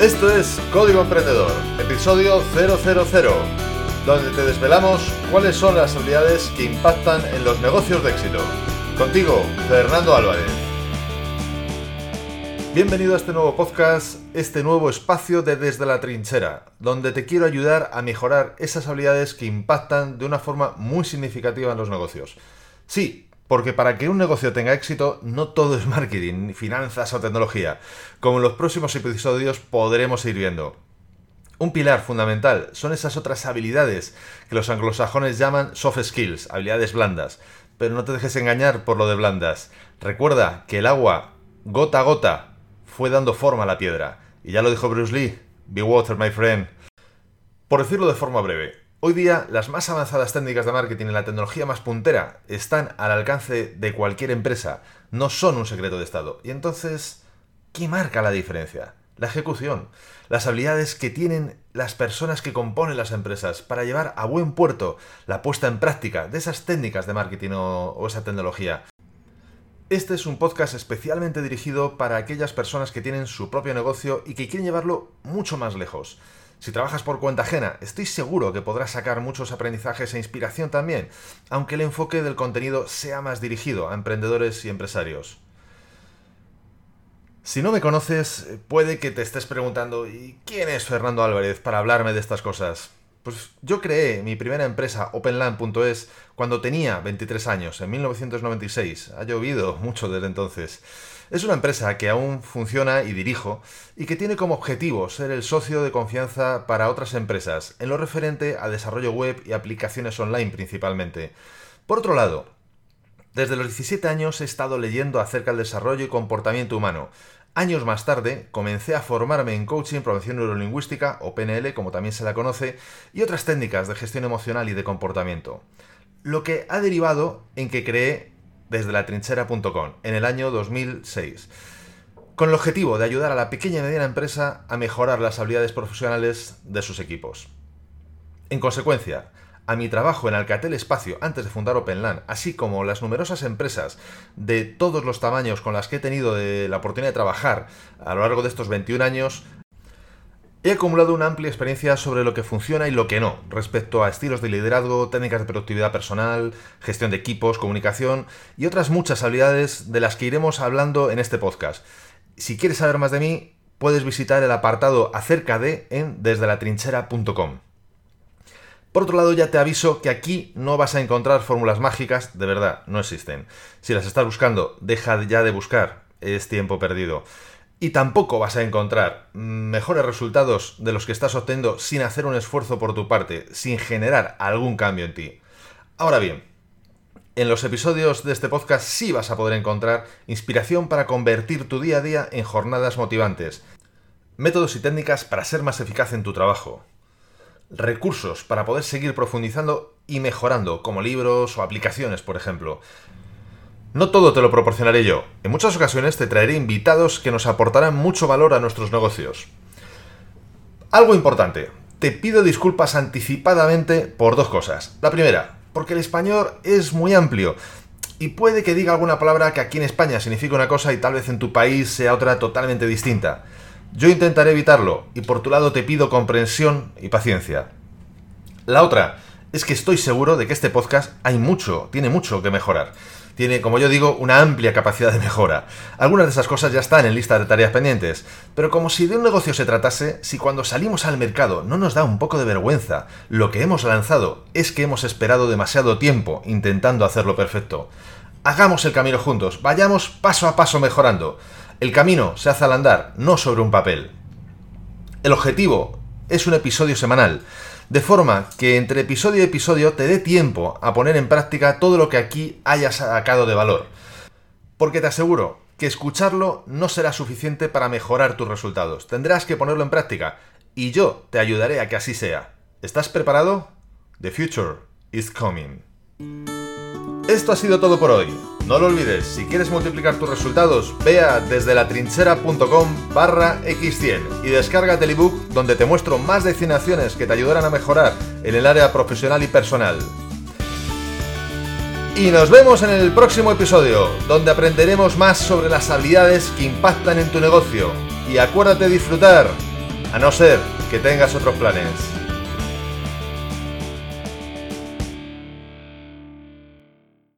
Esto es Código Emprendedor, episodio 000, donde te desvelamos cuáles son las habilidades que impactan en los negocios de éxito. Contigo, Fernando Álvarez. Bienvenido a este nuevo podcast, este nuevo espacio de Desde la Trinchera, donde te quiero ayudar a mejorar esas habilidades que impactan de una forma muy significativa en los negocios. Sí, porque para que un negocio tenga éxito, no todo es marketing, finanzas o tecnología, como en los próximos episodios podremos ir viendo. Un pilar fundamental son esas otras habilidades que los anglosajones llaman soft skills, habilidades blandas. Pero no te dejes engañar por lo de blandas. Recuerda que el agua, gota a gota, fue dando forma a la piedra. Y ya lo dijo Bruce Lee, be water, my friend. Por decirlo de forma breve, Hoy día las más avanzadas técnicas de marketing y la tecnología más puntera están al alcance de cualquier empresa, no son un secreto de Estado. Y entonces, ¿qué marca la diferencia? La ejecución, las habilidades que tienen las personas que componen las empresas para llevar a buen puerto la puesta en práctica de esas técnicas de marketing o, esa tecnología. Este es un podcast especialmente dirigido para aquellas personas que tienen su propio negocio y que quieren llevarlo mucho más lejos. Si trabajas por cuenta ajena, estoy seguro que podrás sacar muchos aprendizajes e inspiración también, aunque el enfoque del contenido sea más dirigido a emprendedores y empresarios. Si no me conoces, puede que te estés preguntando, ¿y quién es Fernando Álvarez para hablarme de estas cosas? Pues yo creé mi primera empresa, OpenLand.es, cuando tenía 23 años, en 1996. Ha llovido mucho desde entonces. Es una empresa que aún funciona y dirijo y que tiene como objetivo ser el socio de confianza para otras empresas en lo referente a desarrollo web y aplicaciones online principalmente. Por otro lado, desde los 17 años he estado leyendo acerca del desarrollo y comportamiento humano. Años más tarde comencé a formarme en coaching, programación neurolingüística o PNL como también se la conoce, y otras técnicas de gestión emocional y de comportamiento. Lo que ha derivado en que creé desde la trinchera.com en el año 2006, con el objetivo de ayudar a la pequeña y mediana empresa a mejorar las habilidades profesionales de sus equipos. En consecuencia, a mi trabajo en Alcatel Espacio antes de fundar OpenLAN, así como las numerosas empresas de todos los tamaños con las que he tenido la oportunidad de trabajar a lo largo de estos 21 años, He acumulado una amplia experiencia sobre lo que funciona y lo que no, respecto a estilos de liderazgo, técnicas de productividad personal, gestión de equipos, comunicación y otras muchas habilidades de las que iremos hablando en este podcast. Si quieres saber más de mí, puedes visitar el apartado acerca de en desdelatrinchera.com. Por otro lado, ya te aviso que aquí no vas a encontrar fórmulas mágicas, de verdad, no existen. Si las estás buscando, deja ya de buscar, es tiempo perdido. Y tampoco vas a encontrar mejores resultados de los que estás obteniendo sin hacer un esfuerzo por tu parte, sin generar algún cambio en ti. Ahora bien, en los episodios de este podcast sí vas a poder encontrar inspiración para convertir tu día a día en jornadas motivantes, métodos y técnicas para ser más eficaz en tu trabajo, recursos para poder seguir profundizando y mejorando, como libros o aplicaciones, por ejemplo, no todo te lo proporcionaré yo. En muchas ocasiones te traeré invitados que nos aportarán mucho valor a nuestros negocios. Algo importante. Te pido disculpas anticipadamente por dos cosas. La primera, porque el español es muy amplio y puede que diga alguna palabra que aquí en España significa una cosa y tal vez en tu país sea otra totalmente distinta. Yo intentaré evitarlo y por tu lado te pido comprensión y paciencia. La otra es que estoy seguro de que este podcast hay mucho, tiene mucho que mejorar tiene, como yo digo, una amplia capacidad de mejora. Algunas de esas cosas ya están en lista de tareas pendientes, pero como si de un negocio se tratase, si cuando salimos al mercado no nos da un poco de vergüenza, lo que hemos lanzado es que hemos esperado demasiado tiempo intentando hacerlo perfecto. Hagamos el camino juntos, vayamos paso a paso mejorando. El camino se hace al andar, no sobre un papel. El objetivo es un episodio semanal de forma que entre episodio y episodio te dé tiempo a poner en práctica todo lo que aquí hayas sacado de valor. Porque te aseguro que escucharlo no será suficiente para mejorar tus resultados. Tendrás que ponerlo en práctica y yo te ayudaré a que así sea. ¿Estás preparado? The future is coming. Esto ha sido todo por hoy. No lo olvides, si quieres multiplicar tus resultados, vea desde latrinchera.com barra x100 y descárgate el ebook donde te muestro más de 100 acciones que te ayudarán a mejorar en el área profesional y personal. Y nos vemos en el próximo episodio, donde aprenderemos más sobre las habilidades que impactan en tu negocio. Y acuérdate de disfrutar A no ser que tengas otros planes.